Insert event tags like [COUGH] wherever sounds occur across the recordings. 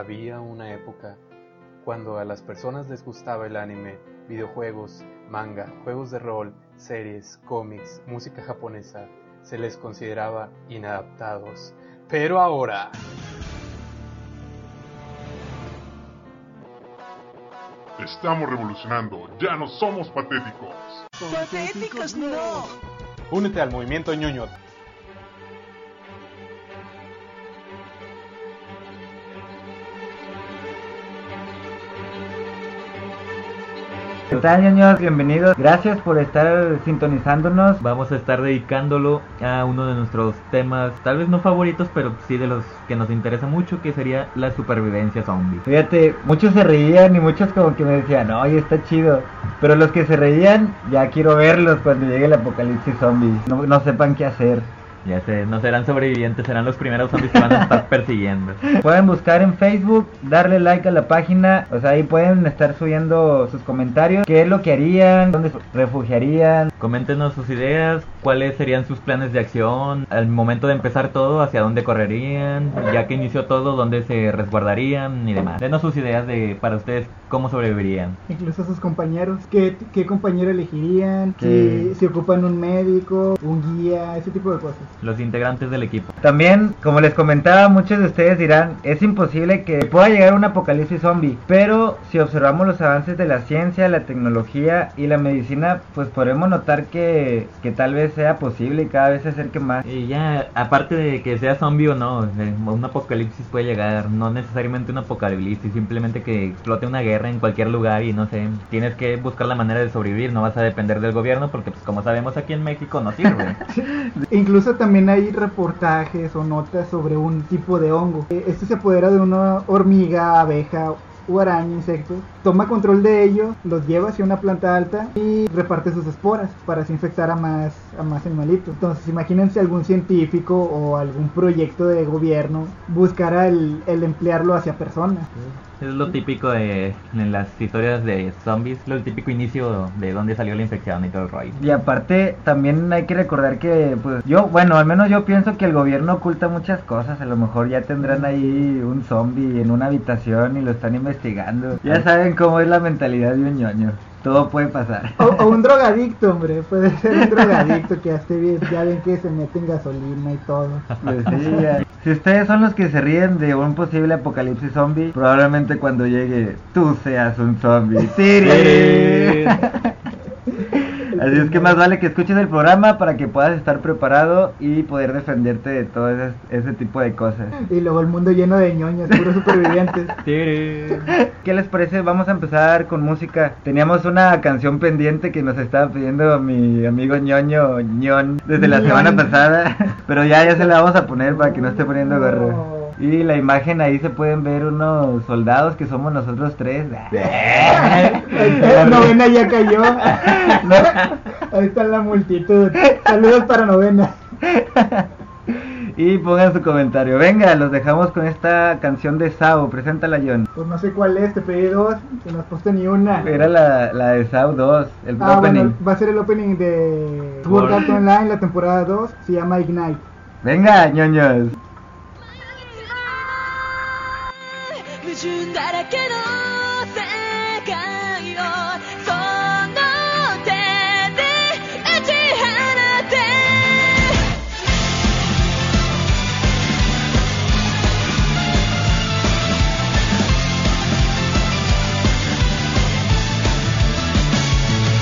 Había una época cuando a las personas les gustaba el anime, videojuegos, manga, juegos de rol, series, cómics, música japonesa, se les consideraba inadaptados. Pero ahora... Estamos revolucionando, ya no somos patéticos. Patéticos no. Únete al movimiento ñoño. ¿Qué tal, ñoños? Bienvenidos. Gracias por estar sintonizándonos. Vamos a estar dedicándolo a uno de nuestros temas, tal vez no favoritos, pero sí de los que nos interesa mucho, que sería la supervivencia zombie. Fíjate, muchos se reían y muchos como que me decían, oye, está chido. Pero los que se reían, ya quiero verlos cuando llegue el apocalipsis zombie. No, no sepan qué hacer. Ya sé, no serán sobrevivientes, serán los primeros zombies que van a estar [LAUGHS] persiguiendo. Pueden buscar en Facebook, darle like a la página, o sea, ahí pueden estar subiendo sus comentarios, qué es lo que harían, dónde se refugiarían. Coméntenos sus ideas, cuáles serían sus planes de acción, al momento de empezar todo, hacia dónde correrían, ya que inició todo, dónde se resguardarían y demás. Denos sus ideas de para ustedes cómo sobrevivirían. Incluso a sus compañeros. ¿Qué, qué compañero elegirían? Sí. Si, si ocupan un médico, un guía, ese tipo de cosas. Los integrantes del equipo. También, como les comentaba, muchos de ustedes dirán, es imposible que pueda llegar un apocalipsis zombie, pero si observamos los avances de la ciencia, la tecnología y la medicina, pues podremos notar que, que tal vez sea posible y cada vez se acerque más. Y ya, aparte de que sea zombie o no, un apocalipsis puede llegar, no necesariamente un apocalipsis, simplemente que explote una guerra en cualquier lugar y no sé, tienes que buscar la manera de sobrevivir, no vas a depender del gobierno porque pues como sabemos aquí en México no sirve. [LAUGHS] Incluso también hay reportajes o notas sobre un tipo de hongo. Eh, Este se apodera de una hormiga, abeja o araña, insecto. Toma control de ellos, los lleva hacia una planta alta y reparte sus esporas para así infectar a más, a más animalitos. Entonces imagínense algún científico o algún proyecto de gobierno buscara el, el emplearlo hacia personas. Es lo típico de en las historias de zombies, lo típico inicio de dónde salió la infección y todo el rollo. Y aparte, también hay que recordar que, pues, yo, bueno, al menos yo pienso que el gobierno oculta muchas cosas. A lo mejor ya tendrán ahí un zombie en una habitación y lo están investigando. Ya saben cómo es la mentalidad de un ñoño. Todo puede pasar. O, o un [LAUGHS] drogadicto, hombre. Puede ser un [LAUGHS] drogadicto que ya esté bien. Ya ven que se mete en gasolina y todo. Pues sí, ya. Si ustedes son los que se ríen de un posible apocalipsis zombie, probablemente cuando llegue tú seas un zombie. ¡Tiri! [LAUGHS] Así es que más vale que escuches el programa para que puedas estar preparado y poder defenderte de todo ese, ese tipo de cosas. Y luego el mundo lleno de ñoños, puros supervivientes. [LAUGHS] ¿Qué les parece? Vamos a empezar con música. Teníamos una canción pendiente que nos estaba pidiendo mi amigo ñoño ñón desde la Ñon. semana pasada, [LAUGHS] pero ya ya se la vamos a poner para que no esté poniendo gorro. Y la imagen ahí se pueden ver unos soldados que somos nosotros tres. [LAUGHS] Eh, novena ya cayó. [LAUGHS] Ahí está la multitud. Saludos para novena. Y pongan su comentario. Venga, los dejamos con esta canción de Sao. Preséntala, John. Pues no sé cuál es, te pedí dos, que no has puesto ni una. Era la, la de Sao 2, el Ah, opening. bueno, va a ser el opening de Sword Art Online, la temporada 2, se llama Ignite. Venga, ñoños. 矛盾だらけの世界をその手で打ち放て。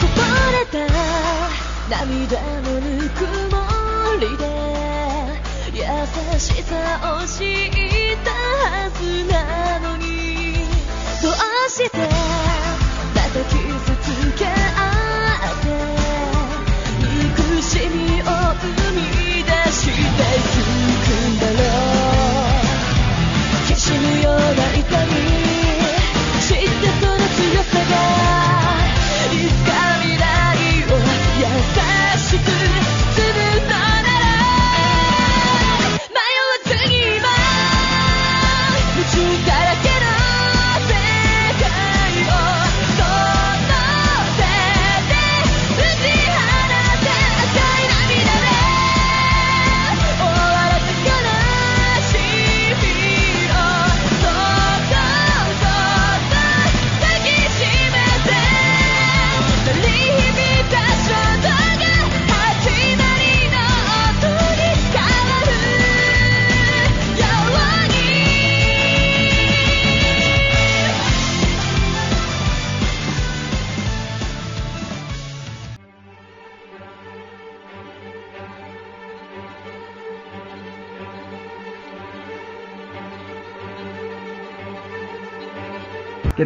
こぼれた涙のぬくもりで優しさを知っ解锁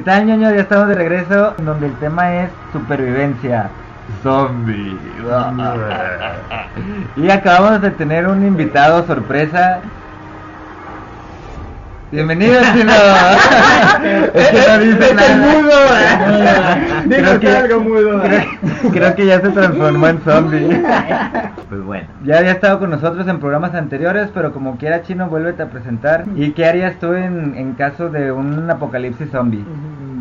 tal, ñoño? Ya estamos de regreso, donde el tema es supervivencia. Zombie. [LAUGHS] y acabamos de tener un invitado sorpresa. Bienvenido, chino. [LAUGHS] es que no dice nada. [LAUGHS] Dijo que algo mudo. Creo, creo que ya se transformó en zombie. [LAUGHS] Pues bueno. Ya había estado con nosotros en programas anteriores, pero como quiera, Chino, vuélvete a presentar. ¿Y qué harías tú en, en caso de un apocalipsis zombie?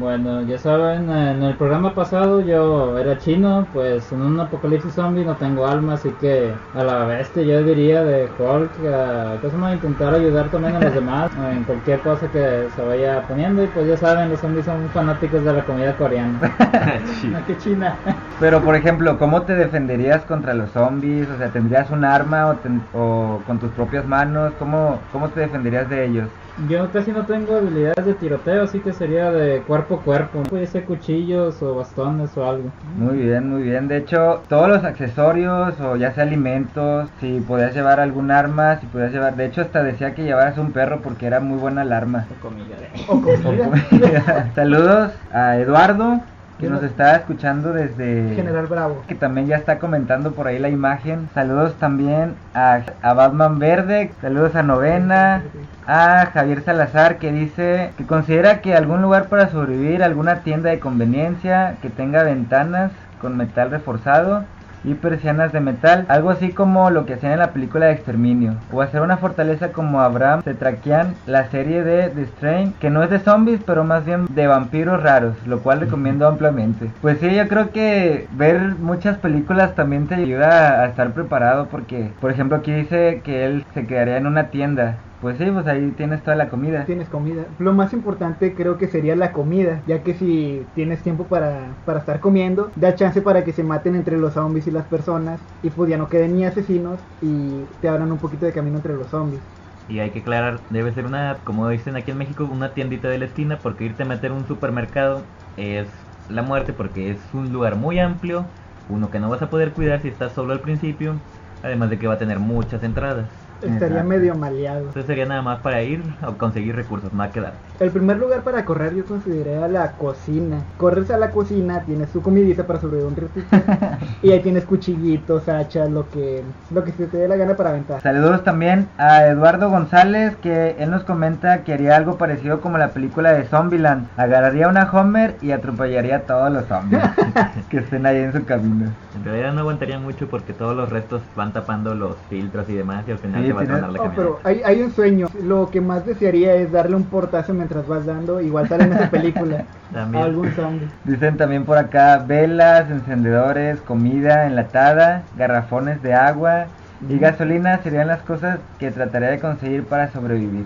Bueno, ya saben, en el programa pasado yo era chino, pues en un apocalipsis zombie no tengo alma, así que a la bestia yo diría de Hulk, a, ¿qué se llama? intentar ayudar también a los [LAUGHS] demás en cualquier cosa que se vaya poniendo y pues ya saben, los zombies son fanáticos de la comida coreana. [LAUGHS] ¿A qué China? Pero, por ejemplo, ¿cómo te defenderías contra los zombies? O sea, ¿tendrías un arma o, ten- o con tus propias manos? ¿Cómo, ¿Cómo te defenderías de ellos? Yo casi no tengo habilidades de tiroteo, así que sería de cuerpo a cuerpo. Puede ser cuchillos o bastones o algo. Muy bien, muy bien. De hecho, todos los accesorios o ya sea alimentos, si podías llevar algún arma, si podías llevar... De hecho, hasta decía que llevaras un perro porque era muy buena el arma. O comida. O comida. [LAUGHS] Saludos a Eduardo, que nos está escuchando desde... General Bravo. que también ya está comentando por ahí la imagen. Saludos también a, a Batman Verde, saludos a Novena, a Javier Salazar que dice que considera que algún lugar para sobrevivir, alguna tienda de conveniencia que tenga ventanas con metal reforzado y persianas de metal, algo así como lo que hacían en la película de Exterminio, o hacer una fortaleza como Abraham Setrakian, la serie de The Strain, que no es de zombies, pero más bien de vampiros raros, lo cual recomiendo ampliamente. Pues sí, yo creo que ver muchas películas también te ayuda a estar preparado, porque, por ejemplo, aquí dice que él se quedaría en una tienda. Pues sí, pues ahí tienes toda la comida. Tienes comida. Lo más importante creo que sería la comida, ya que si tienes tiempo para, para estar comiendo, da chance para que se maten entre los zombies y las personas, y pues ya no queden ni asesinos y te abran un poquito de camino entre los zombies. Y hay que aclarar, debe ser una, como dicen aquí en México, una tiendita de la esquina, porque irte a meter a un supermercado es la muerte, porque es un lugar muy amplio, uno que no vas a poder cuidar si estás solo al principio, además de que va a tener muchas entradas. Estaría Exacto. medio maleado. Entonces sería nada más para ir a conseguir recursos, no a quedar. El primer lugar para correr yo consideraría la cocina. Corres a la cocina, tienes tu comidita para sobrevivir un ratito. [LAUGHS] y ahí tienes cuchillitos, hachas, lo que, lo que se te dé la gana para aventar. Saludos también a Eduardo González, que él nos comenta que haría algo parecido como la película de Zombieland. Agarraría una Homer y atropellaría a todos los zombies [LAUGHS] que estén ahí en su camino. En realidad no aguantaría mucho porque todos los restos van tapando los filtros y demás y al final Sí, se va a tienes- tronar la Oh, pero hay, hay un sueño. Lo que más desearía es darle un portazo mientras vas dando. Igual sale en esa película. [LAUGHS] También. a algún zombie. Dicen también por acá velas, encendedores, comida enlatada, garrafones de agua y gasolina serían las cosas que trataría de conseguir para sobrevivir.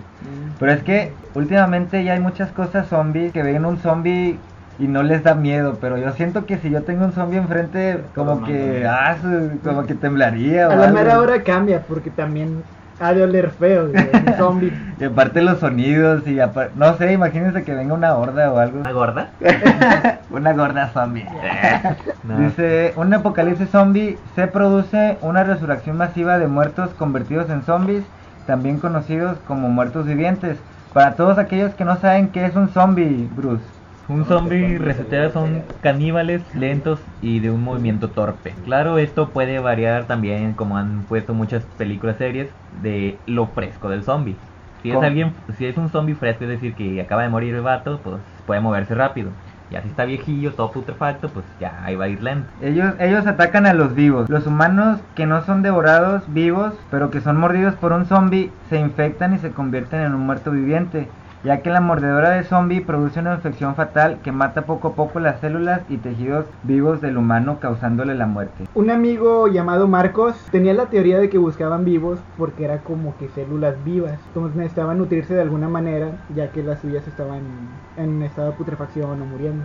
Pero es que últimamente ya hay muchas cosas zombies que ven un zombie y no les da miedo, pero yo siento que si yo tengo un zombie enfrente como que ah, como que temblaría o A la algo. mera hora cambia porque también ha de oler feo. güey, Un [LAUGHS] zombie. Y aparte los sonidos y apar- no sé, imagínense que venga una horda o algo. ¿Una gorda? [LAUGHS] Una gorda zombie. No. [LAUGHS] Dice, un apocalipsis zombie se produce una resurrección masiva de muertos convertidos en zombies, también conocidos como muertos vivientes. Para todos aquellos que no saben qué es un zombie, Bruce. Un zombie reseteado son caníbales lentos y de un movimiento torpe. Claro, esto puede variar también, como han puesto muchas películas series, de lo fresco del zombie. Si es ¿Cómo? alguien, si es un zombie fresco, es decir, que acaba de morir el vato, pues puede moverse rápido. Ya si está viejillo, todo putrefacto, pues ya ahí va a ir lento. Ellos, ellos atacan a los vivos. Los humanos que no son devorados vivos, pero que son mordidos por un zombie, se infectan y se convierten en un muerto viviente. Ya que la mordedura de zombie produce una infección fatal que mata poco a poco las células y tejidos vivos del humano causándole la muerte. Un amigo llamado Marcos tenía la teoría de que buscaban vivos porque era como que células vivas. Entonces necesitaban nutrirse de alguna manera ya que las suyas estaban en estado de putrefacción o muriendo.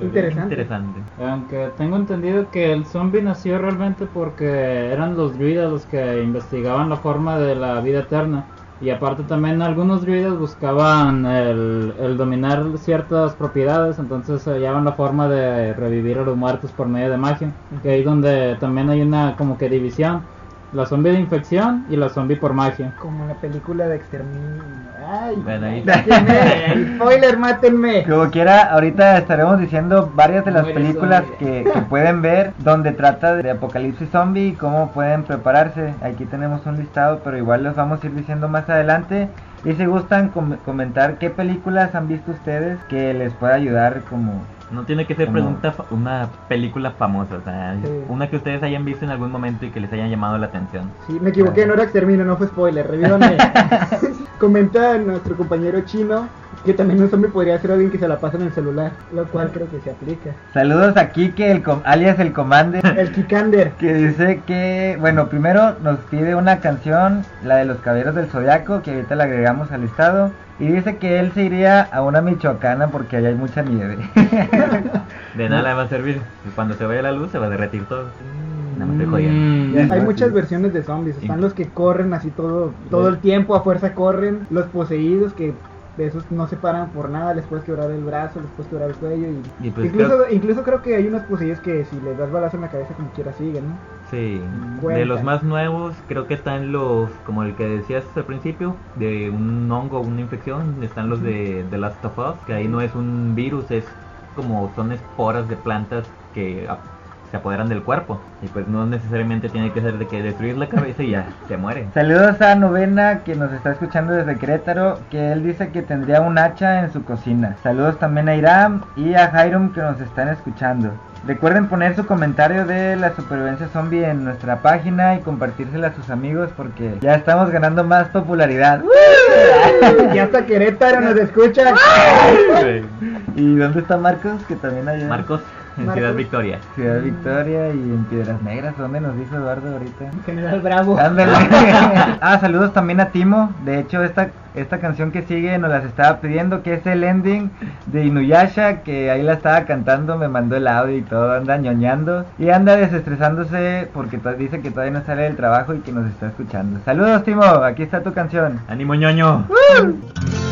Interesante. Interesante. Aunque tengo entendido que el zombie nació realmente porque eran los druidas los que investigaban la forma de la vida eterna. Y aparte también algunos druidas buscaban el, el dominar ciertas propiedades, entonces hallaban la forma de revivir a los muertos por medio de magia. Que ahí donde también hay una como que división. La zombie de infección y la zombie por magia. Como en la película de Exterminio. Ay, Bueno, ahí- mátenme, [LAUGHS] spoiler, mátenme. Como quiera, ahorita estaremos diciendo varias de las películas que [LAUGHS] pueden ver donde trata de apocalipsis zombie y cómo pueden prepararse. Aquí tenemos un listado, pero igual los vamos a ir diciendo más adelante. Y si gustan com- comentar qué películas han visto ustedes que les pueda ayudar como... No tiene que ser pregunta fa- una película famosa, o sea, Sí. una que ustedes hayan visto en algún momento y que les hayan llamado la atención. Sí, me equivoqué, no era exterminio, no fue spoiler, revívanme. [LAUGHS] [LAUGHS] Comenta nuestro compañero chino que también un zombie podría ser alguien que se la pasa en el celular, lo cual creo que se aplica. Saludos a Kike, el com- alias el Commander. [LAUGHS] El Kikander. Que dice que, bueno, primero nos pide una canción, la de los Caballeros del Zodiaco, que ahorita la agregamos al listado. Y dice que él se iría a una michoacana porque allá hay mucha nieve. [LAUGHS] De nada le va a servir. y Cuando se vaya la luz se va a derretir todo. Estoy jodiendo. Mm, Hay muchas versiones de zombies. Están Sí. los que corren así todo, todo el tiempo, a fuerza corren. Los poseídos que de esos no se paran por nada, les puedes quebrar el brazo, les puedes quebrar el cuello. Y, Y pues incluso, creo- incluso creo que hay unos poseídos que si les das balazo en la cabeza como quiera siguen, ¿no? Sí, de los más nuevos creo que están los, como el que decías al principio, de un hongo, una infección, están los de, de Last of Us, que ahí no es un virus, es como son esporas de plantas que se apoderan del cuerpo y pues no necesariamente tiene que ser de que destruir la cabeza y ya se muere. Saludos a Novena que nos está escuchando desde Querétaro, que él dice que tendría un hacha en su cocina. Saludos también a Iram y a Jairum que nos están escuchando. Recuerden poner su comentario de la supervivencia zombie en nuestra página y compartírsela a sus amigos porque ya estamos ganando más popularidad. y hasta Querétaro nos escuchan. ¿Y dónde está Marcos? Que también hay Marcos, en. Ciudad Victoria. Ciudad Victoria y en Piedras Negras. ¿Dónde nos dijo Eduardo ahorita? General Bravo. Ándale. [LAUGHS] ah, saludos también a Timo. De hecho, esta, esta canción que sigue nos las estaba pidiendo, que es el ending de Inuyasha, que ahí la estaba cantando, me mandó el audio y todo, anda ñoñando. Y anda desestresándose porque dice que todavía no sale del trabajo y que nos está escuchando. Saludos, Timo, aquí está tu canción. ¡Ánimo ñoño! Siempre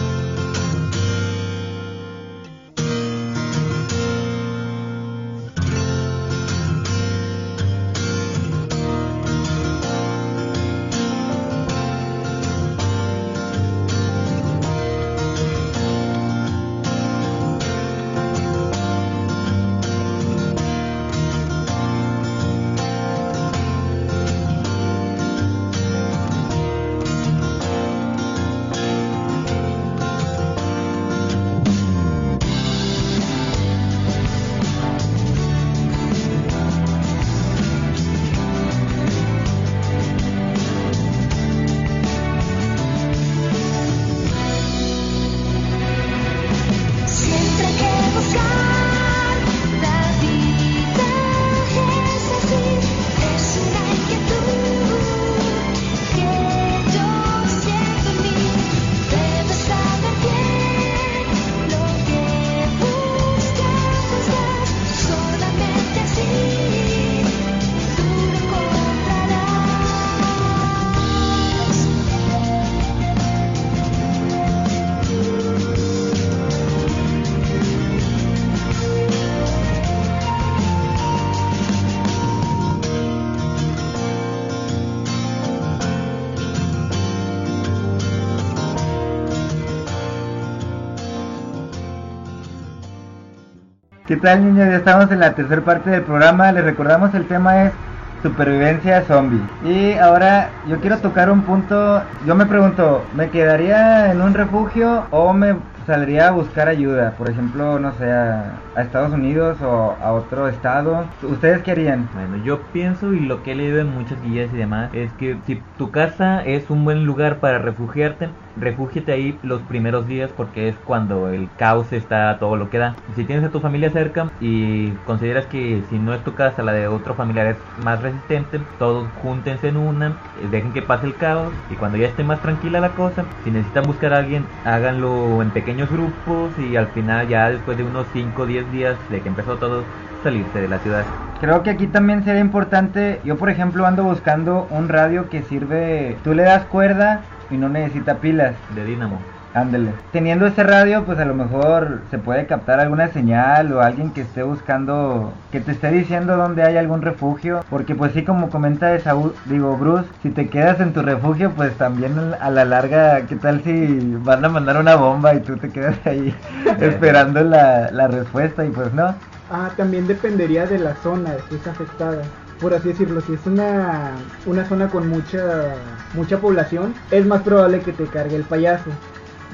¿Qué tal niños? Ya estamos en la tercera parte del programa. Les recordamos el tema es supervivencia zombie. Y ahora yo quiero tocar un punto. Yo me pregunto, ¿me quedaría en un refugio o me saldría a buscar ayuda? Por ejemplo, no sé, a, a Estados Unidos o a otro estado. ¿Ustedes qué harían? Bueno, yo pienso y lo que he leído en muchas guías y demás es que si tu casa es un buen lugar para refugiarte, refúgiate ahí los primeros días porque es cuando el caos está todo lo que da. Si tienes a tu familia cerca y consideras que si no es tu casa, la de otro familiar es más resistente, todos júntense en una, eh, dejen que pase el caos y cuando ya esté más tranquila la cosa, si necesitan buscar a alguien, háganlo en pequeños grupos y al final ya después de unos 5 o 10 días de que empezó todo, salirse de la ciudad. Creo que aquí también sería importante, yo por ejemplo ando buscando un radio que sirve, tú le das cuerda y no necesita pilas. De Dínamo. Ándele. Teniendo ese radio, pues a lo mejor se puede captar alguna señal o alguien que esté buscando, que te esté diciendo dónde hay algún refugio. Porque pues sí, como comenta Saúl, digo Bruce, si te quedas en tu refugio, pues también a la larga, ¿qué tal si van a mandar una bomba y tú te quedas ahí [LAUGHS] esperando la, la respuesta y pues no? Ah, también dependería de la zona que es afectada. Por así decirlo, si es una, una zona con mucha, mucha población, es más probable que te cargue el payaso.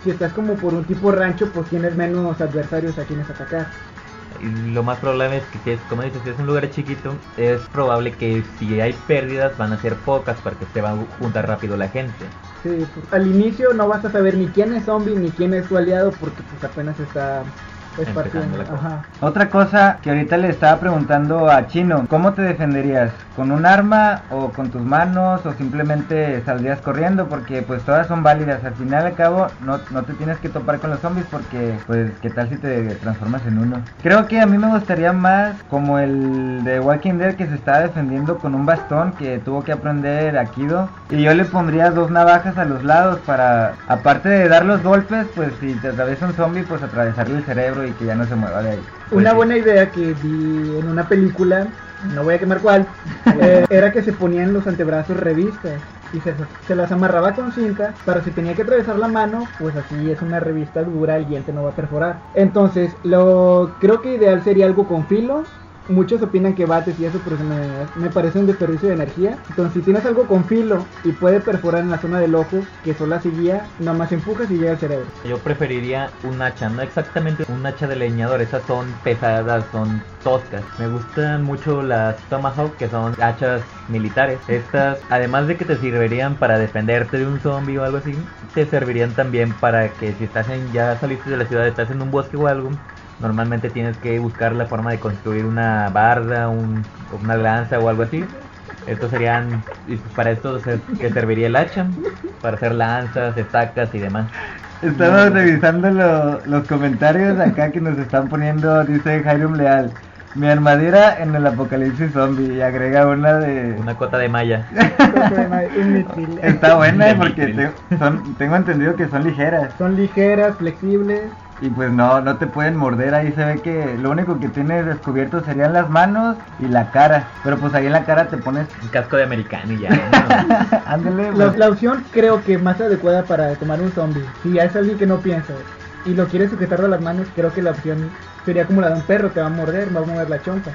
Si estás como por un tipo rancho, pues tienes menos adversarios a quienes atacar. Lo más probable es que, si es, como dices, si es un lugar chiquito, es probable que si hay pérdidas van a ser pocas porque se va a juntar rápido la gente. Sí, pues, al inicio no vas a saber ni quién es zombie ni quién es tu aliado porque pues apenas está Ajá. Otra cosa que ahorita le estaba preguntando a Chino, ¿cómo te defenderías? ¿Con un arma o con tus manos o simplemente saldrías corriendo? Porque pues todas son válidas, al final al cabo no, no te tienes que topar con los zombies porque pues qué tal si te transformas en uno. Creo que a mí me gustaría más como el de Walking Dead que se estaba defendiendo con un bastón que tuvo que aprender Akido y yo le pondría dos navajas a los lados para aparte de dar los golpes pues si te atraviesa un zombie pues atravesarle el cerebro y que ya no se mueva de ahí. Pues Una sí. buena idea que vi en una película, no voy a quemar cuál, [LAUGHS] eh, era que se ponían los antebrazos revistas y se, se las amarraba con cinta para si tenía que atravesar la mano, pues así es una revista dura, el diente no va a perforar. Entonces, lo creo que ideal sería algo con filo. Muchos opinan que bates y eso, pero se me, me parece un desperdicio de energía. Entonces, si tienes algo con filo y puede perforar en la zona del ojo, que solo así guía, nada más empujas y llega al cerebro. Yo preferiría un hacha, no exactamente un hacha de leñador, esas son pesadas, son toscas. Me gustan mucho las Tomahawk, que son hachas militares. Estas, [LAUGHS] además de que te servirían para defenderte de un zombie o algo así, te servirían también para que si estás en, ya saliste de la ciudad, estás en un bosque o algo, normalmente tienes que buscar la forma de construir una barda, un, una lanza o algo así. Estos serían, y pues para esto se- que serviría el hacha, para hacer lanzas, estacas y demás. Estamos revisando lo- los comentarios acá que nos están poniendo, dice Jairum Leal. Mi armadura en el apocalipsis zombie y agrega una de... Una cota de malla. [LAUGHS] Está buena porque te- son, tengo entendido que son ligeras Son ligeras, flexibles. Y pues no, no te pueden morder. Ahí se ve que lo único que tienes descubierto serían las manos y la cara. Pero pues ahí en la cara te pones... Un casco de americano y ya. ¿no? [LAUGHS] Ándale, La, pues, la opción creo que más adecuada para tomar un zombie. Si es alguien que no piensa y lo quiere sujetar de las manos, creo que la opción sería como la de un perro, te va a morder, va a mover la chompa.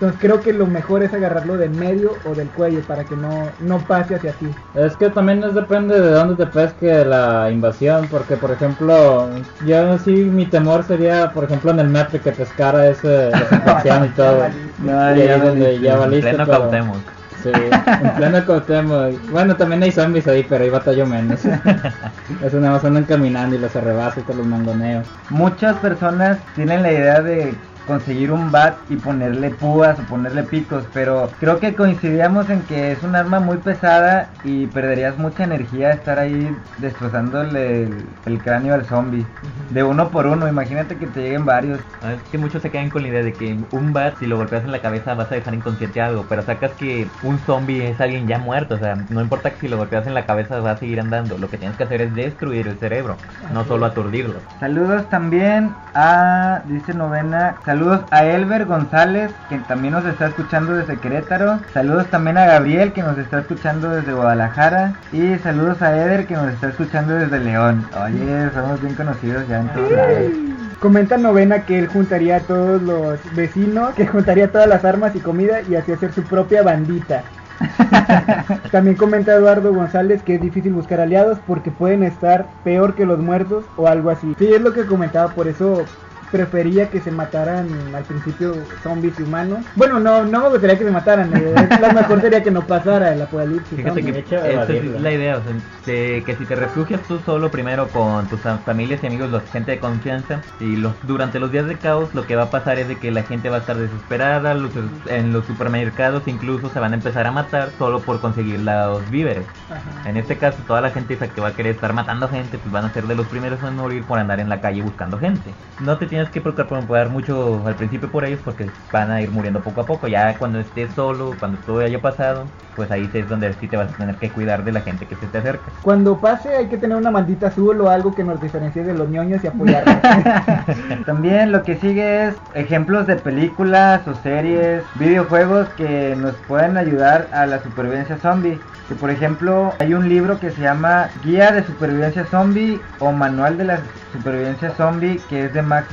Entonces creo que lo mejor es agarrarlo del medio o del cuello para que no, no pase hacia ti. Es que también es depende de dónde te pesque la invasión, porque por ejemplo, yo sí mi temor sería, por ejemplo, en el metro que pescara ese esa [LAUGHS] infección y todo. No, y ya ahí donde valiste. ya En valiste, pleno pero- Cuauhtémoc. Sí, en pleno [LAUGHS] Cuauhtémoc. Bueno, también hay zombies ahí, pero ahí batallo menos. [LAUGHS] Eso nada más andan caminando y los arrebaso y te los mangoneo. muchas personas tienen la idea de conseguir un bat y ponerle púas o ponerle picos, pero creo que coincidíamos en que es un arma muy pesada y perderías mucha energía estar ahí destrozándole el, el cráneo al zombie. De uno por uno, imagínate que te lleguen varios. Ah, Es que muchos se quedan con la idea de que un bat, si lo golpeas en la cabeza, vas a dejar inconsciente algo. Pero sacas que un zombie es alguien ya muerto. O sea, no importa que si lo golpeas en la cabeza, va a seguir andando. Lo que tienes que hacer es destruir el cerebro, no solo aturdirlo. Saludos también a, dice novena, saludos a Elber González, que también nos está escuchando desde Querétaro. Saludos también a Gabriel, que nos está escuchando desde Guadalajara. Y saludos a Eder, que nos está escuchando desde León. Oye, somos bien conocidos ya en todos lados. Comenta novena que él juntaría a todos los vecinos, que juntaría todas las armas y comida y así hacer su propia bandita. [LAUGHS] También comenta Eduardo González que es difícil buscar aliados porque pueden estar peor que los muertos o algo así. Sí, es lo que comentaba, por eso prefería que se mataran al principio zombies y humanos. Bueno, no, no me gustaría que se mataran, eh, lo mejor sería que no pasara el apocalipsis. Fíjate que hecho, esa es la idea, o sea, de que si te refugias tú solo primero con tus am- familias y amigos, los gente de confianza, y los, durante los días de caos lo que va a pasar es de que la gente va a estar desesperada, los- en los supermercados incluso se van a empezar a matar solo por conseguir los víveres. Ajá. En este caso, toda la gente esa que va a querer estar matando gente, pues van a ser de los primeros en morir por andar en la calle buscando gente. No te tienes tienes que preocupar mucho al principio por ellos porque van a ir muriendo poco a poco. Ya cuando estés solo, cuando todo haya pasado, pues ahí es donde sí te vas a tener que cuidar de la gente que se te acerca. Cuando pase hay que tener una maldita azul o algo que nos diferencie de los ñoños y apoyarnos. [LAUGHS] También lo que sigue es ejemplos de películas o series, videojuegos que nos pueden ayudar a la supervivencia zombie. Que por ejemplo hay un libro que se llama Guía de Supervivencia Zombie o Manual de la Supervivencia Zombie que es de Max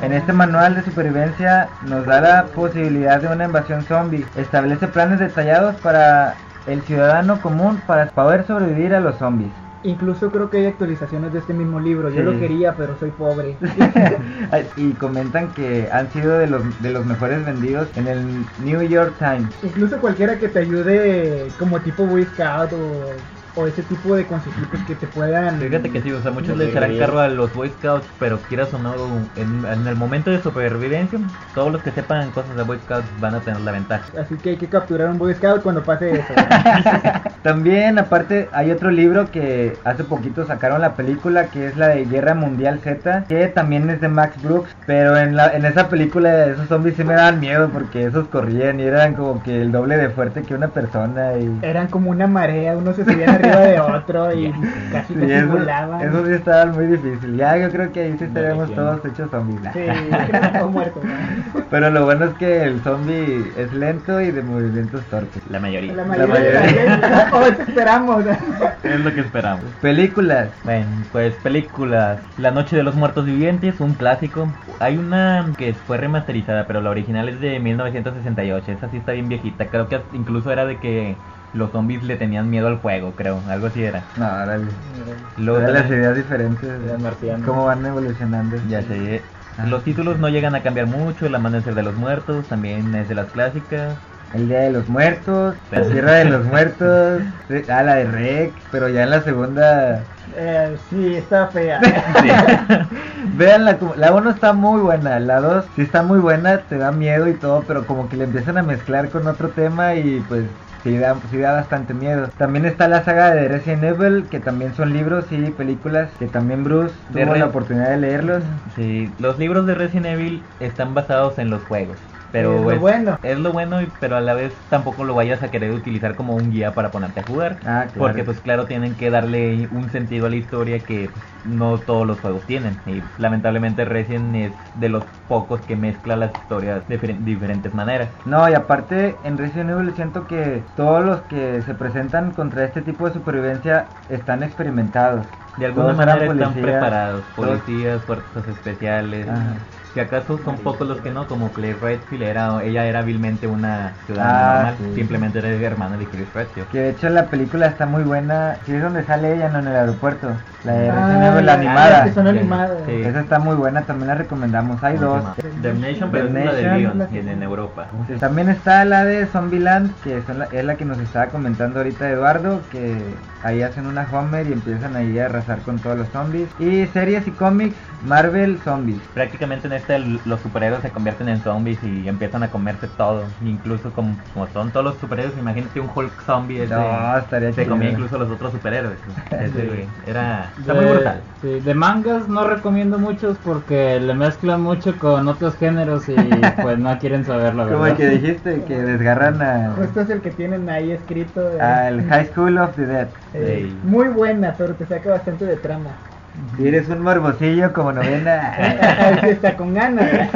En este manual de supervivencia nos da la posibilidad de una invasión zombie. Establece planes detallados para el ciudadano común para poder sobrevivir a los zombies. Incluso creo que hay actualizaciones de este mismo libro. Yo Sí. lo quería, pero soy pobre. [LAUGHS] y comentan que han sido de los, de los mejores vendidos en el New York Times. Incluso cualquiera que te ayude como tipo Boy Scout o, o ese tipo de consejitos que te puedan... Fíjate que sí, o sea, muchos le echarán carro a los Boy Scouts, pero quieras o no, en, en el momento de supervivencia, todos los que sepan cosas de Boy Scouts van a tener la ventaja. Así que hay que capturar un Boy Scout cuando pase eso. [LAUGHS] También, aparte, hay otro libro que hace poquito sacaron la película, que es la de Guerra Mundial Z, que también es de Max Brooks, pero en, la, en esa película esos zombies sí me daban miedo porque esos corrían y eran como que el doble de fuerte que una persona y... Eran como una marea, uno se subía arriba de otro y casi Sí, casi eso, volaban. eso sí estaba muy difícil. Ya yo creo que ahí sí estaríamos todos hechos zombies. Sí, [LAUGHS] eran todos muertos. ¿no? Pero lo bueno es que el zombie es lento y de movimientos torpes. La mayoría. La mayoría la mayoría. o eso [LAUGHS] esperamos. Es lo que esperamos. Películas. Bueno, pues películas. La Noche de los Muertos Vivientes, un clásico. Hay una que fue remasterizada, pero la original es de 1968. Esa sí está bien viejita. Creo que incluso era de que los zombies le tenían miedo al fuego, creo. Algo así era. No, órale. Luego las ideas diferentes. Marcianas. Cómo van evolucionando. Ya sé. Ah. Los títulos no llegan a cambiar mucho. El Amanecer de los Muertos también es de las clásicas. El Día de los Muertos, La [LAUGHS] Pero- Tierra de los Muertos, ah, la de Rec, pero ya en la segunda... Eh, sí, está fea. [LAUGHS] [LAUGHS] Vean, la, la 1 está muy buena, la 2 sí está muy buena, te da miedo y todo, pero como que le empiezan a mezclar con otro tema y pues sí da, sí da bastante miedo. También está la saga de Resident Evil, que también son libros y películas, que también Bruce De tuvo Re- la oportunidad de leerlos. Sí, los libros de Resident Evil están basados en los juegos. Pero Es lo bueno. es lo bueno, y- pero a la vez tampoco lo vayas a querer utilizar como un guía para ponerte a jugar. Ah, claro. Porque pues claro, tienen que darle un sentido a la historia que pues, no todos los juegos tienen. Y lamentablemente Resident es de los pocos que mezcla las historias de difer- diferentes maneras. No, y aparte en Resident Evil siento que todos los que se presentan contra este tipo de supervivencia están experimentados. De alguna Todos manera están policías, preparados, todos- policías, fuerzas especiales. Ajá. Si acaso son pocos los que no, como Claire Redfield, era, ella era hábilmente una ciudadana Ah, normal, sí. simplemente era hermana de Chris Redfield. Que de hecho la película está muy buena. Sí, es donde sale ella, no en el aeropuerto. La de Ah, Resident Evil, la animada. que son animadas. sí. Esa está muy buena, también la recomendamos. Hay dos. Damnation, pero es la de Leon, en, en Europa. Sí, También está la de Zombieland, que son la- es la que nos estaba comentando ahorita Eduardo, que ahí hacen una Homer y empiezan ahí a arrasar con todos los zombies. Y series y cómics, Marvel Zombies. Prácticamente en este los superhéroes se convierten en zombies y empiezan a comerse todo. Incluso como, como son todos los superhéroes, imagínate un Hulk zombie ese, No, estaría se chido. comía incluso a los otros superhéroes. [LAUGHS] Ese, güey, era está De- muy brutal. sí, de mangas no recomiendo muchos porque le mezclan mucho con otros géneros y [LAUGHS] pues no quieren saber la Como verdad. el que dijiste, que desgarran a, Justo es el que tienen ahí escrito. eh. al High School of the Dead. Eh, Sí. Muy buena, pero te saca bastante de trama. Si eres un morbosillo como novena. [LAUGHS] Sí está con ganas.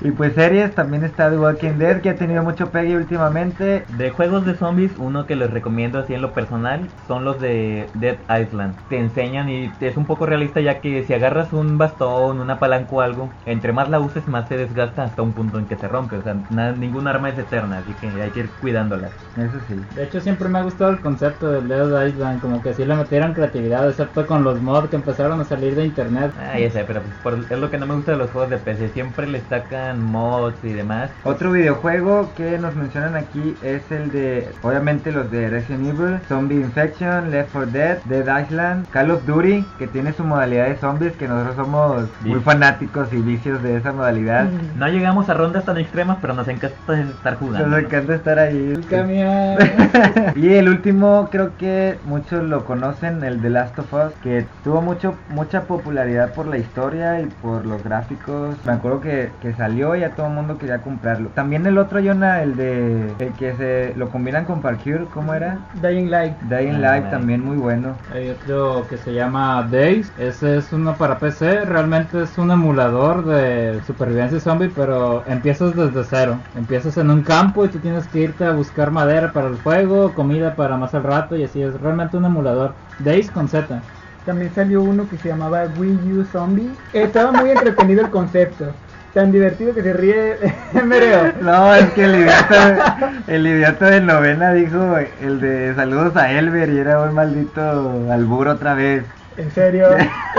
y pues series, también está The Walking Dead, que ha tenido mucho pegue últimamente. De juegos de zombies, uno que les recomiendo así en lo personal son los de Dead Island. Te enseñan y es un poco realista ya que si agarras un bastón, una palanca o algo, entre más la uses más se desgasta hasta un punto en que se rompe. O sea, na- ningún arma es eterna, así que hay que ir cuidándolas. Eso sí. De hecho siempre me ha gustado el concepto del Dead Island, como que si le metieran creatividad, excepto con los mods que empezaron a salir de internet. Ah, ya sé, pero pues, por- es lo que no me gusta de los juegos de PC. Siempre le sacan mods y demás. Otro videojuego que nos mencionan aquí es el de, obviamente los de Resident Evil, Zombie Infection, Left 4 Dead, Dead Island, Call of Duty, que tiene su modalidad de zombies, que nosotros somos muy Sí. fanáticos y vicios de esa modalidad. [LAUGHS] No llegamos a rondas tan extremas, pero nos encanta estar jugando. Nos encanta estar ahí. El camión. [LAUGHS] y el último, creo que muchos lo conocen, el The Last of Us, que tuvo mucho mucha popularidad por la historia y por los gráficos. Me acuerdo que, que salió y a todo el mundo quería comprarlo. También el otro, Jonah, el de el que se lo combinan con Parkour, ¿cómo era? Dying Light. Dying Light también muy bueno. Hay otro que se llama Days. Ese es uno para PC. Realmente es un emulador de supervivencia zombie, pero empiezas desde cero. Empiezas en un campo y tú tienes que irte a buscar madera para el fuego, comida para más al rato y así es realmente un emulador. Days con Z. También salió uno que se llamaba Wii U Zombie. Estaba muy entretenido el concepto. Tan divertido que se ríe [LAUGHS] Mereo. No, es que el idiota, el idiota de novena dijo el de saludos a Elber y era un maldito albur otra vez. En serio.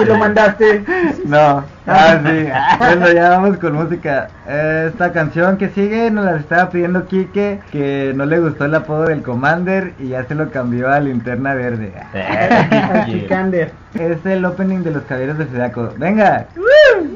Y lo [LAUGHS] mandaste. No, ah, sí. Bueno, ya vamos con música. Esta canción que sigue nos la estaba pidiendo Kike, que no le gustó el apodo del Commander y ya se lo cambió a Linterna Verde. [LAUGHS] Chicander. Es el opening de los Caballeros de Zodiaco. ¡Venga! Siempre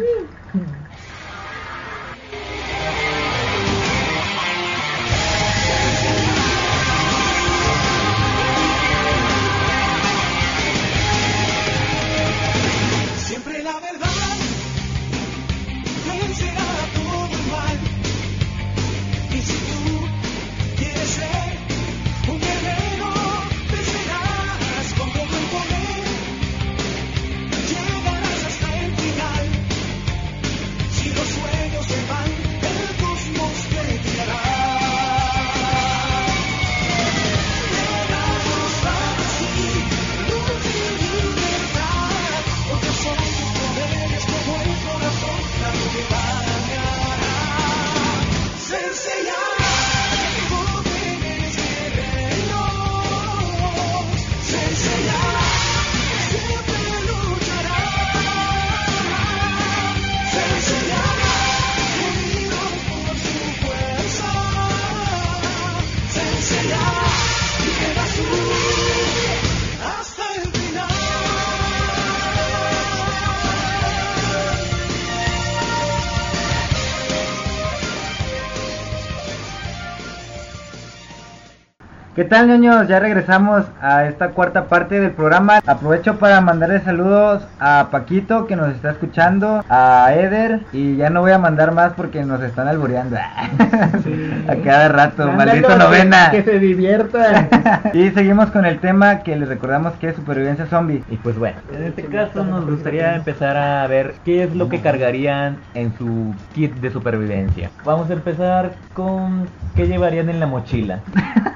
tal, ñoños? Ya regresamos a esta cuarta parte del programa. Aprovecho para mandarle saludos a Paquito que nos está escuchando, a Eder y ya no voy a mandar más porque nos están albureando. [LAUGHS] a cada rato, maldito novena. Que se divierta. [LAUGHS] y seguimos con el tema que les recordamos que es supervivencia zombie. Y pues bueno, en este caso nos gustaría empezar a ver qué es lo que cargarían en su kit de supervivencia. Vamos a empezar con qué llevarían en la mochila.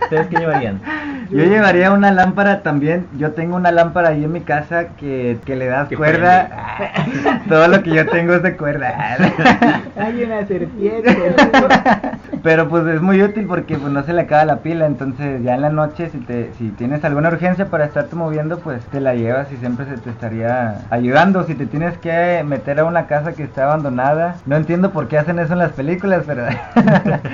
¿Ustedes qué llevarían? [LAUGHS] Yo llevaría una lámpara también. Yo tengo una lámpara ahí en mi casa que, que le das Que cuerda. [LAUGHS] Todo lo que yo tengo es de cuerda. [LAUGHS] Hay una serpiente. Pero pues es muy útil porque pues no se le acaba la pila, entonces ya en la noche si te si tienes alguna urgencia para estarte moviendo, pues te la llevas y siempre se te estaría ayudando. Si te tienes que meter a una casa que está abandonada, no entiendo por qué hacen eso en las películas, pero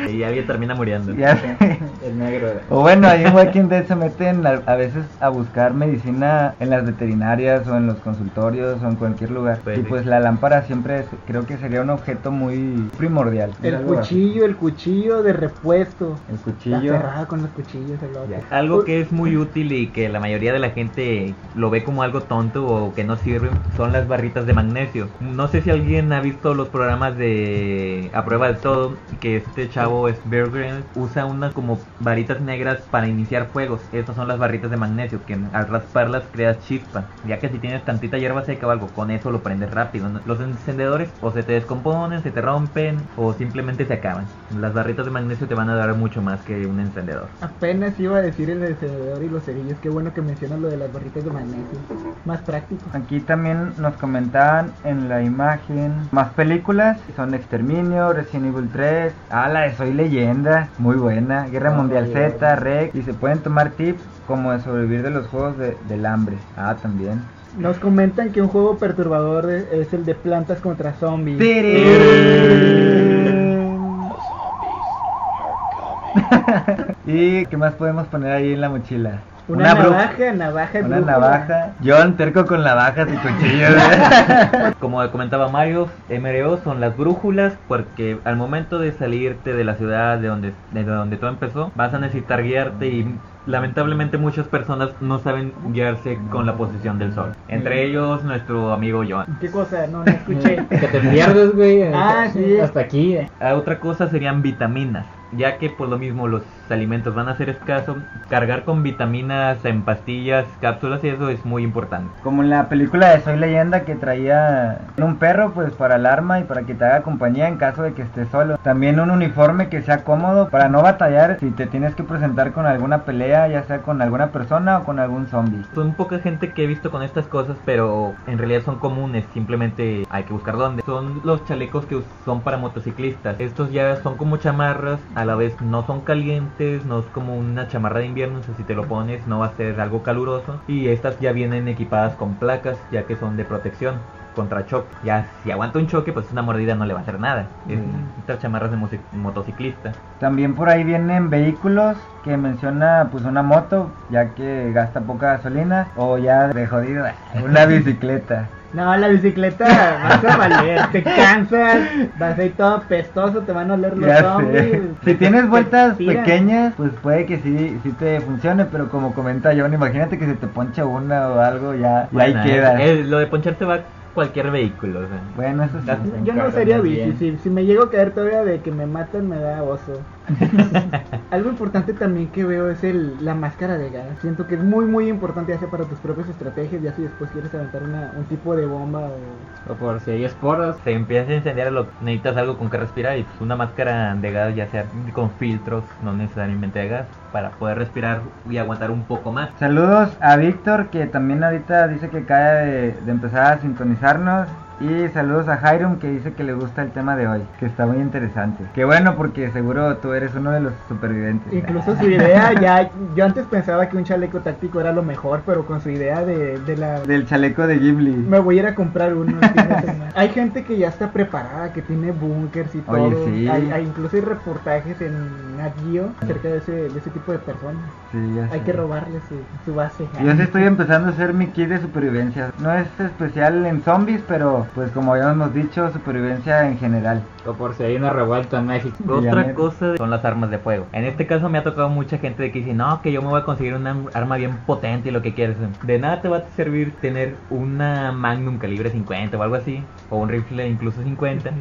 Y alguien termina muriendo. ya sé. El negro. O bueno, ahí en Walking Dead se meten a, a veces a buscar medicina en las veterinarias o en los consultorios o en cualquier lugar. Pues y sí. pues la lámpara siempre es- creo que sería un objeto muy primordial. El cuchillo, el cuchillo de repuesto. El cuchillo. cerrado con los cuchillos el otro. Algo que es muy útil y que la mayoría de la gente lo ve como algo tonto o que no sirve son las barritas de magnesio. No sé si alguien ha visto los programas de A Prueba de Todo, que este chavo es Bear Grylls, usa unas como varitas negras para iniciar fuegos. Estas son las barritas de magnesio que al rasparlas creas chispa. Ya que si tienes tantita hierba seca o algo, con eso lo prendes rápido. ¿no? Los encendedores o se te descomponen, se te rompen o simplemente se acaban. Las barritas de magnesio te van a dar mucho más que un encendedor. Apenas iba a decir el encendedor y los cerillos. Qué bueno que mencionas lo de las barritas de magnesio. Más práctico. Aquí también nos comentaban en la imagen más películas, son Exterminio, Resident Evil 3, ah, la de Soy Leyenda, muy buena, Guerra Ah, Mundial Z, buena. Y se pueden tomar tips como de sobrevivir de los juegos de- del hambre, ah, también. Nos comentan que un juego perturbador es, es el de plantas contra zombies. [LAUGHS] ¿Y qué más podemos poner ahí en la mochila? Una, bru- navaja, navaja. Una brújula. navaja. John terco con navajas y cuchillos. ¿eh? [LAUGHS] Como comentaba Mario, MRO son las brújulas porque al momento de salirte de la ciudad de donde, de donde todo empezó, vas a necesitar guiarte y Lamentablemente muchas personas no saben guiarse con la posición del sol. Entre ellos nuestro amigo Joan. ¿Qué cosa? No, no escuché. [LAUGHS] Que te pierdes, güey. Ah, hasta- sí. Hasta aquí. eh. Ah, Otra cosa serían vitaminas, ya que por lo mismo los alimentos van a ser escasos, cargar con vitaminas en pastillas, cápsulas y eso es muy importante. Como en la película de Soy Leyenda que traía un perro pues para el arma y para que te haga compañía en caso de que estés solo. También un uniforme que sea cómodo para no batallar si te tienes que presentar con alguna pelea, ya sea con alguna persona o con algún zombie. Son poca gente que he visto con estas cosas, pero en realidad son comunes, simplemente hay que buscar dónde. Son los chalecos que son para motociclistas. Estos ya son como chamarras, a la vez no son calientes, no es como una chamarra de invierno, o sea, si te lo pones no va a ser algo caluroso. Y estas ya vienen equipadas con placas, ya que son de protección contra choque. Ya si aguanta un choque, pues una mordida no le va a hacer nada. Es- Estas chamarras de motociclista. También por ahí vienen vehículos que menciona pues una moto, ya que gasta poca gasolina, o ya de jodido, [LAUGHS] una [LAUGHS] bicicleta. No, la bicicleta vas a valer, [LAUGHS] te cansas, vas a ir todo pestoso, te van a oler los Ya zombies. Si tienes vueltas pequeñas, pues puede que sí, sí te funcione, pero como comenta John, imagínate que se te poncha una o algo, ya, y ahí queda. eh, eh, lo de poncharse va cualquier vehículo. o sea. Bueno, eso sí. Ya- Yo no sería bici, si, si me llego a caer todavía de que me matan me da oso. [LAUGHS] Algo importante también que veo es el, la máscara de gas. Siento que es muy muy importante ya sea para tus propias estrategias, ya si después quieres aventar una, un tipo de bomba o... O por si hay esporas. Se empieza a incendiar, lo, necesitas algo con que respirar y pues una máscara de gas, ya sea con filtros, no necesariamente de gas, para poder respirar y aguantar un poco más. Saludos a Víctor, que también ahorita dice que acaba de, de empezar a sintonizarnos. Y saludos a Jairum, que dice que le gusta el tema de hoy, que está muy interesante. Qué bueno, porque seguro tú eres uno de los supervivientes. Incluso su [LAUGHS] idea ya, yo antes pensaba que un chaleco táctico era lo mejor, pero con su idea de, de la... Del chaleco de Ghibli. Me voy a ir a comprar uno. [LAUGHS] hay gente que ya está preparada, que tiene bunkers y Oye, todo. sí. Hay, hay- incluso hay reportajes en Nat Geo acerca de ese, de ese tipo de personas. Sí, ya Hay que robarle su, su base. Yo sí estoy empezando a hacer mi kit de supervivencia. No es especial en zombies, pero pues como ya hemos dicho, supervivencia en general. O por si hay una revuelta en México. Otra cosa son las armas de fuego. En este caso me ha tocado mucha gente de que dice, no, que yo me voy a conseguir una arma bien potente y lo que quieras. De nada te va a servir tener una Magnum calibre 50 o algo así, o un rifle incluso 50.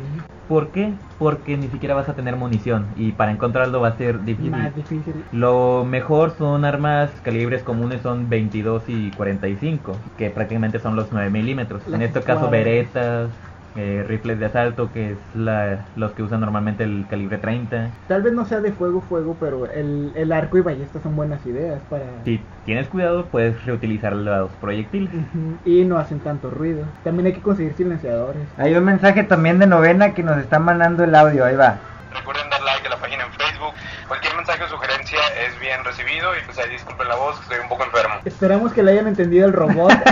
¿Por qué? Porque ni siquiera vas a tener munición y para encontrarlo va a ser difícil. Más difícil. Lo mejor son armas calibres comunes son 22 y 45, que prácticamente son los 9 milímetros. En este caso cuadras. Eh, rifles de asalto, que es la, los que usan normalmente el calibre 30. Tal vez no sea de fuego, fuego, pero el, el arco y ballesta son buenas ideas para... Si tienes cuidado puedes reutilizar los proyectiles. Y no hacen tanto ruido. También hay que conseguir silenciadores. Hay un mensaje también de novena que nos está mandando el audio, ahí va. Recuerden dar like a la página. Cualquier mensaje o sugerencia es bien recibido y pues ahí disculpen la voz, que estoy un poco enfermo. Esperamos que le hayan entendido el robot. [LAUGHS]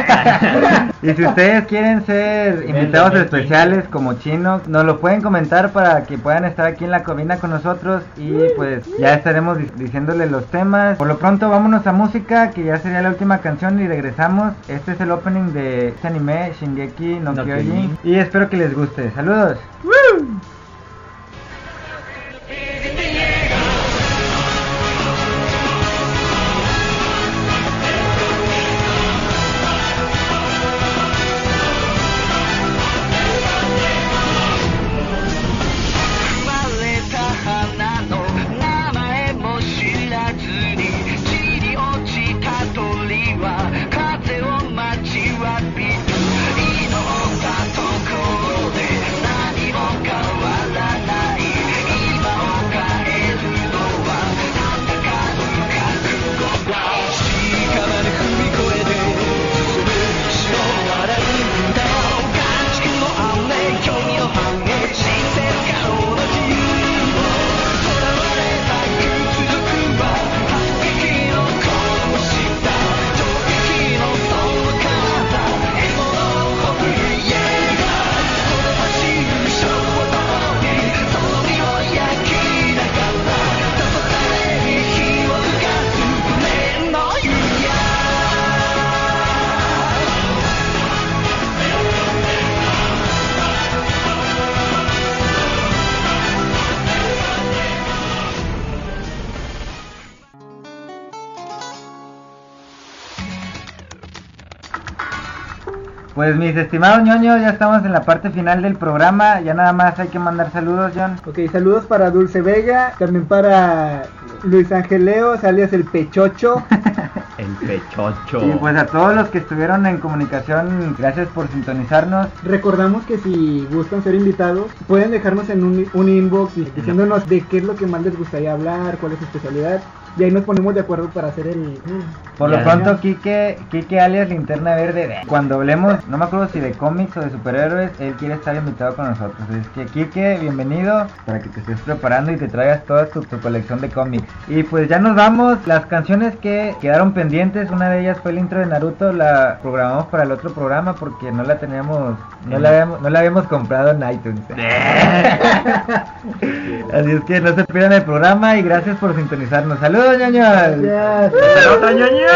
Y si ustedes quieren ser invitados especiales como Chino, nos lo pueden comentar para que puedan estar aquí en la cabina con nosotros y pues ya estaremos di- diciéndole los temas. Por lo pronto vámonos a música, que ya sería la última canción y regresamos. Este es el opening de este anime Shingeki no No Kyojin y espero que les guste. Saludos. 生 Pues mis estimados ñoños, ya estamos en la parte final del programa. Ya nada más hay que mandar saludos, John. Ok, saludos para Dulce Vega, también para Luis Angeleos, alias el Pechocho. [LAUGHS] El pechocho. Y pues a todos los que estuvieron en comunicación, gracias por sintonizarnos. Recordamos que si gustan ser invitados, pueden dejarnos en un, un inbox y diciéndonos de qué es lo que más les gustaría hablar, cuál es su especialidad. Y ahí nos ponemos de acuerdo para hacer el... Por lo pronto, Kike, Kike alias Linterna Verde, cuando hablemos, no me acuerdo si de cómics o de superhéroes, él quiere estar invitado con nosotros. Es que Kike, bienvenido, para que te estés preparando y te traigas toda tu, tu colección de cómics. Y pues ya nos vamos, las canciones que quedaron pendientes, una de ellas fue el intro de Naruto, la programamos para el otro programa porque no la teníamos, no la habíamos, no la habíamos comprado en iTunes. [LAUGHS] Así es que no se pierdan el programa y gracias por sintonizarnos. Saludos, ñoños. Gracias. Hasta la otra, ñoños.